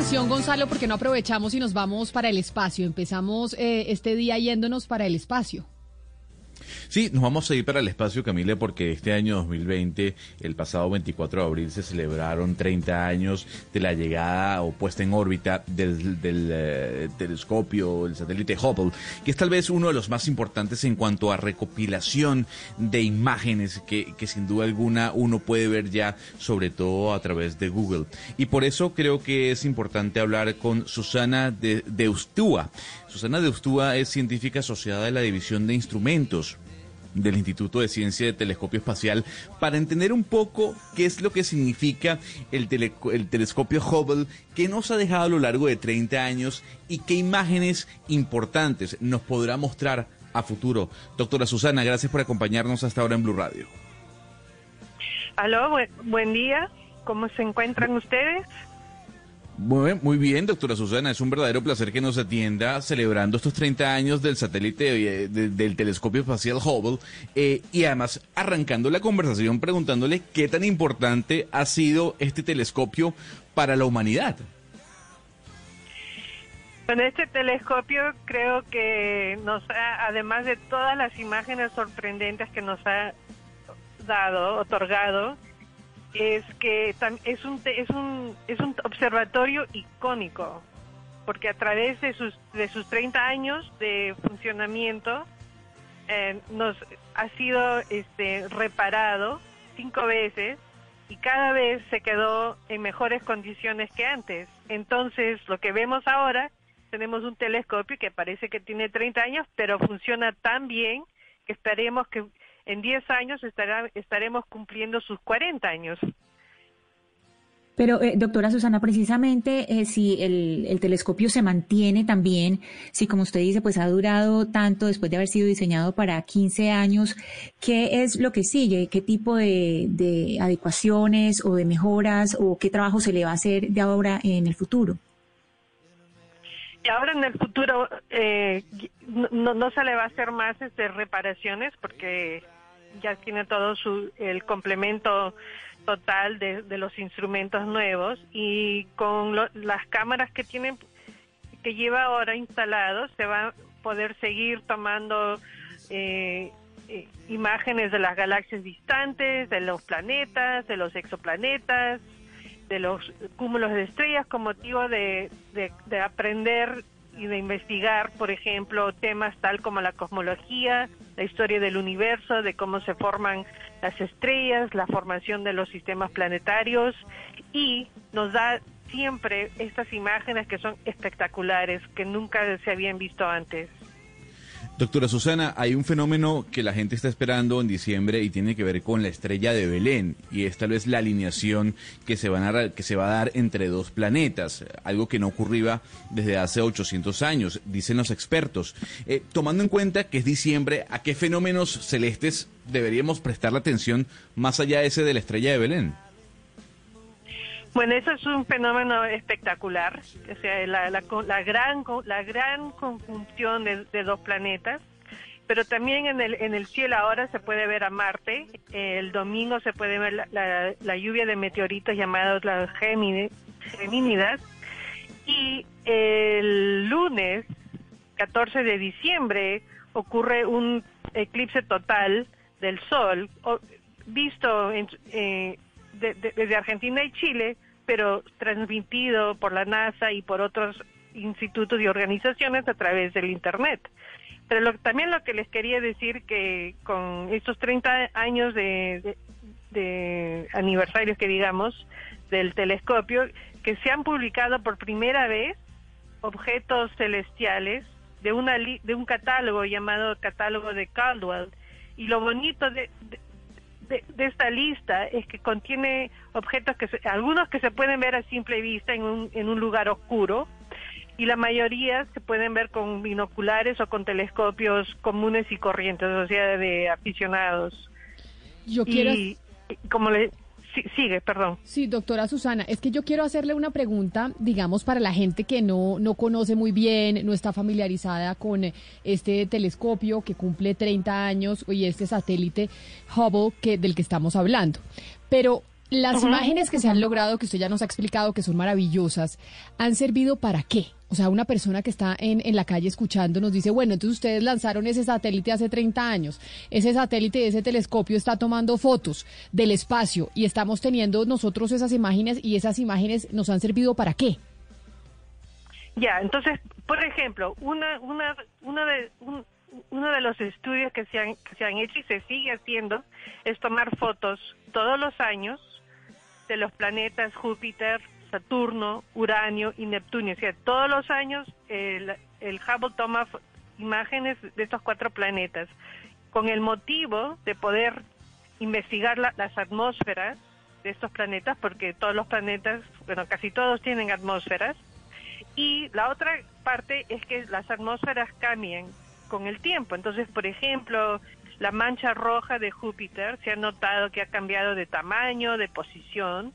canción, Gonzalo, porque no aprovechamos y nos vamos para el espacio. Empezamos eh, este día yéndonos para el espacio. Sí, nos vamos a ir para el espacio, Camila, porque este año 2020, el pasado 24 de abril, se celebraron 30 años de la llegada o puesta en órbita del, eh, telescopio, el satélite Hubble, que es tal vez uno de los más importantes en cuanto a recopilación de imágenes que, sin duda alguna uno puede ver ya, sobre todo a través de Google. Y por eso creo que es importante hablar con Susana de, de. Susana de Ustúa es científica asociada de la División de Instrumentos del Instituto de Ciencia de Telescopio Espacial para entender un poco qué es lo que significa el, el, telescopio Hubble, qué nos ha dejado a lo largo de 30 años y qué imágenes importantes nos podrá mostrar a futuro. Doctora Susana, gracias por acompañarnos hasta ahora en Blue Radio. Aló, buen día. ¿Cómo se encuentran ustedes? Muy, bien, doctora Susana, es un verdadero placer que nos atienda celebrando estos 30 años del satélite del telescopio espacial Hubble eh, y además arrancando la conversación preguntándole qué tan importante ha sido este telescopio para la humanidad. Bueno, este telescopio creo que nos ha, además de todas las imágenes sorprendentes que nos ha dado, otorgado, es que es un, es un, es un observatorio icónico, porque a través de sus, de sus 30 años de funcionamiento eh, nos ha sido este, reparado cinco veces y cada vez se quedó en mejores condiciones que antes. Entonces, lo que vemos ahora, tenemos un telescopio que parece que tiene 30 años, pero funciona tan bien que esperemos que en 10 años estará, estaremos cumpliendo sus 40 años. Pero, eh, doctora Susana, precisamente eh, si el, el, telescopio se mantiene también, si como usted dice, pues ha durado tanto después de haber sido diseñado para 15 años, ¿qué es lo que sigue? ¿Qué tipo de adecuaciones o de mejoras o qué trabajo se le va a hacer de ahora en el futuro? Y ahora en el futuro eh, no, no, se le va a hacer más este, reparaciones porque ya tiene todo su, el complemento total de, de los instrumentos nuevos y con las cámaras que tienen que lleva ahora instalados se va a poder seguir tomando eh, eh, imágenes de las galaxias distantes, de los planetas, de los exoplanetas, de los cúmulos de estrellas con motivo de, de aprender y de investigar, por ejemplo, temas tal como la cosmología, la historia del universo, de cómo se forman las estrellas, la formación de los sistemas planetarios y nos da siempre estas imágenes que son espectaculares, que nunca se habían visto antes. Doctora Susana, hay un fenómeno que la gente está esperando en diciembre y tiene que ver con la estrella de Belén y esta vez la alineación que se, van a, que se va a dar entre dos planetas, algo que no ocurría desde hace 800 años, dicen los expertos. Eh, tomando en cuenta que es diciembre, ¿a qué fenómenos celestes deberíamos prestar la atención más allá de ese de la estrella de Belén? Bueno, eso es un fenómeno espectacular, o sea, la, la, gran, la gran conjunción de, dos planetas, pero también en el, en el cielo ahora se puede ver a Marte, el domingo se puede ver la, la lluvia de meteoritos llamados las Gemínidas, y el lunes, 14 de diciembre, ocurre un eclipse total del Sol, visto en, eh, desde Argentina y Chile, pero transmitido por la NASA y por otros institutos y organizaciones a través del Internet. Pero también lo que les quería decir que con estos 30 años de, aniversarios que digamos del telescopio, que se han publicado por primera vez objetos celestiales de, una de un catálogo llamado catálogo de Caldwell. Y lo bonito de, de, esta lista es que contiene objetos que algunos que se pueden ver a simple vista en un, en un lugar oscuro y la mayoría se pueden ver con binoculares o con telescopios comunes y corrientes, o sea, de aficionados. Yo quiero... Y, como le, sigue, perdón. Sí, doctora Susana, es que yo quiero hacerle una pregunta, digamos, para la gente que no, no conoce muy bien, no está familiarizada con este telescopio que cumple 30 años y este satélite Hubble que, del que estamos hablando. Pero Las imágenes que se han logrado, que usted ya nos ha explicado que son maravillosas, ¿han servido para qué? O sea, una persona que está en, en la calle escuchando nos dice, bueno, entonces ustedes lanzaron ese satélite hace 30 años. Ese satélite, ese telescopio está tomando fotos del espacio y estamos teniendo nosotros esas imágenes y esas imágenes nos han servido para qué? Ya, entonces, por ejemplo, una, una, una de, uno de los estudios que se, han, que se han hecho y se sigue haciendo es tomar fotos todos los años de los planetas Júpiter, Saturno, Uranio y Neptuno. O sea, todos los años el, el Hubble toma imágenes de estos cuatro planetas con el motivo de poder investigar las atmósferas de estos planetas, porque todos los planetas, bueno, casi todos tienen atmósferas. Y la otra parte es que las atmósferas cambian con el tiempo. Entonces, por ejemplo, la mancha roja de Júpiter se ha notado que ha cambiado de tamaño, de posición.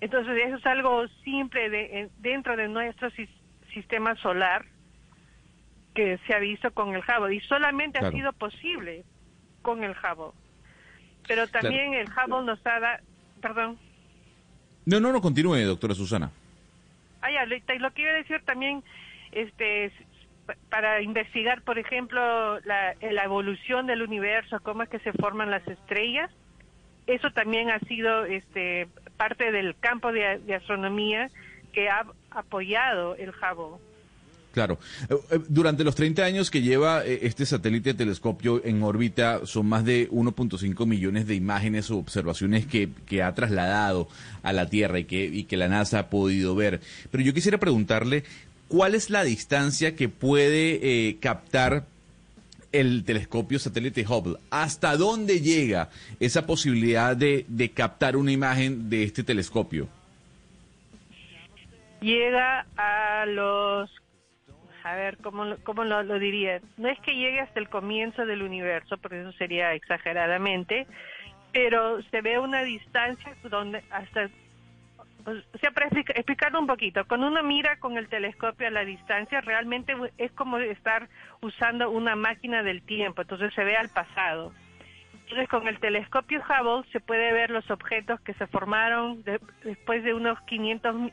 Entonces, eso es algo simple de, dentro de nuestro sistema solar que se ha visto con el Hubble y solamente ha sido posible con el Hubble. Pero también el Hubble nos ha dado, perdón. No, no, no, continúe, doctora Susana. Ah, ya, lo que iba a decir también, este, para investigar, por ejemplo, la, evolución del universo, cómo es que se forman las estrellas. Eso también ha sido este, parte del campo de, astronomía que ha apoyado el Hubble. Claro. Eh, eh, durante los 30 años que lleva eh, este satélite telescopio en órbita, son más de 1.5 millones de imágenes o observaciones que, ha trasladado a la Tierra y que la NASA ha podido ver. Pero yo quisiera preguntarle, ¿cuál es la distancia que puede eh, captar el telescopio satélite Hubble? ¿Hasta dónde llega esa posibilidad de, captar una imagen de este telescopio? Llega a los a ver, ¿cómo, cómo lo, lo, diría? No es que llegue hasta el comienzo del universo, porque eso sería exageradamente, pero se ve una distancia donde hasta o sea, para explicarlo un poquito, cuando uno mira con el telescopio a la distancia, realmente es como estar usando una máquina del tiempo, entonces se ve al pasado. Entonces, con el telescopio Hubble se puede ver los objetos que se formaron después de unos 500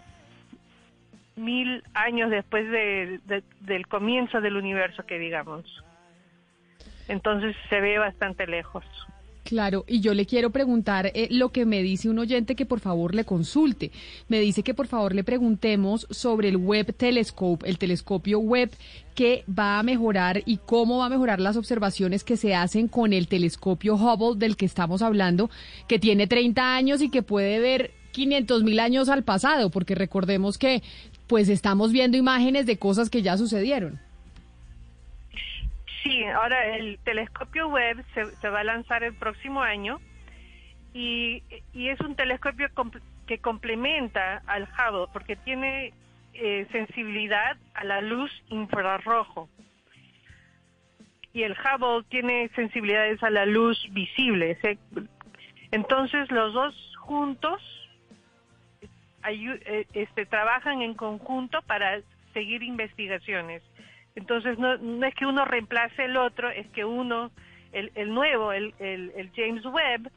mil años después del comienzo del universo, que digamos. Entonces se ve bastante lejos. Claro, y yo le quiero preguntar eh, lo que me dice un oyente que por favor le consulte. Me dice que por favor le preguntemos sobre el Web Telescope, el telescopio web que va a mejorar y cómo va a mejorar las observaciones que se hacen con el telescopio Hubble del que estamos hablando, que tiene 30 años y que puede ver 500 mil años al pasado, porque recordemos que pues estamos viendo imágenes de cosas que ya sucedieron. Sí, ahora el telescopio web se, va a lanzar el próximo año y, es un telescopio que complementa al Hubble porque tiene eh, sensibilidad a la luz infrarrojo y el Hubble tiene sensibilidades a la luz visible. Entonces los dos juntos eh, este, trabajan en conjunto para seguir investigaciones. Entonces no, es que uno reemplace el otro, es que uno, el, el nuevo, el, el, James Webb,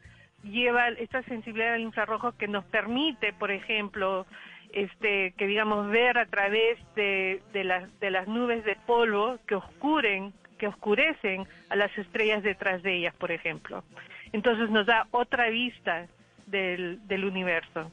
lleva esta sensibilidad al infrarrojo que nos permite, por ejemplo, este, que digamos ver a través de, de, las, de las nubes de polvo que oscuren, que oscurecen a las estrellas detrás de ellas, por ejemplo. Entonces nos da otra vista del, del universo.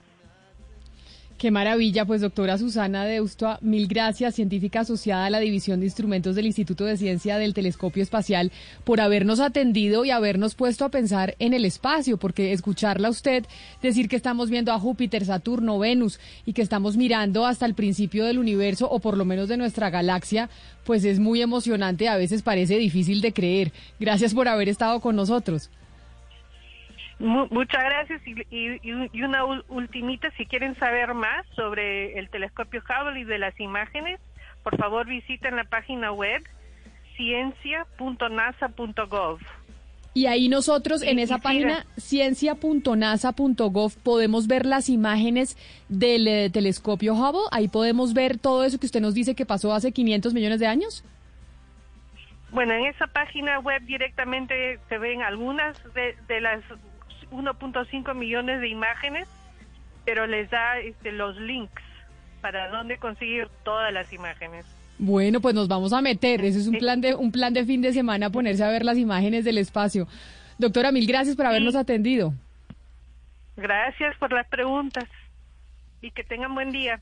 Qué maravilla, pues doctora Susana Deustua, mil gracias, científica asociada a la División de Instrumentos del Instituto de Ciencia del Telescopio Espacial, por habernos atendido y habernos puesto a pensar en el espacio, porque escucharla a usted decir que estamos viendo a Júpiter, Saturno, Venus y que estamos mirando hasta el principio del universo o por lo menos de nuestra galaxia, pues es muy emocionante, a veces parece difícil de creer. Gracias por haber estado con nosotros muchas gracias y, una ultimita, si quieren saber más sobre el telescopio Hubble y de las imágenes, por favor visiten la página web ciencia.nasa.gov. Y ahí nosotros en esa página ciencia.nasa.gov podemos ver las imágenes del eh, telescopio Hubble. Ahí podemos ver todo eso que usted nos dice que pasó hace 500 millones de años. Bueno, en esa página web directamente se ven algunas de las 1.5 millones de imágenes pero les da este, los links para dónde conseguir todas las imágenes. Bueno, pues nos vamos a meter. Ese es un plan de un plan de fin de semana ponerse a ver las imágenes del espacio. Doctora, mil gracias por habernos atendido. Gracias por las preguntas y que tengan buen día.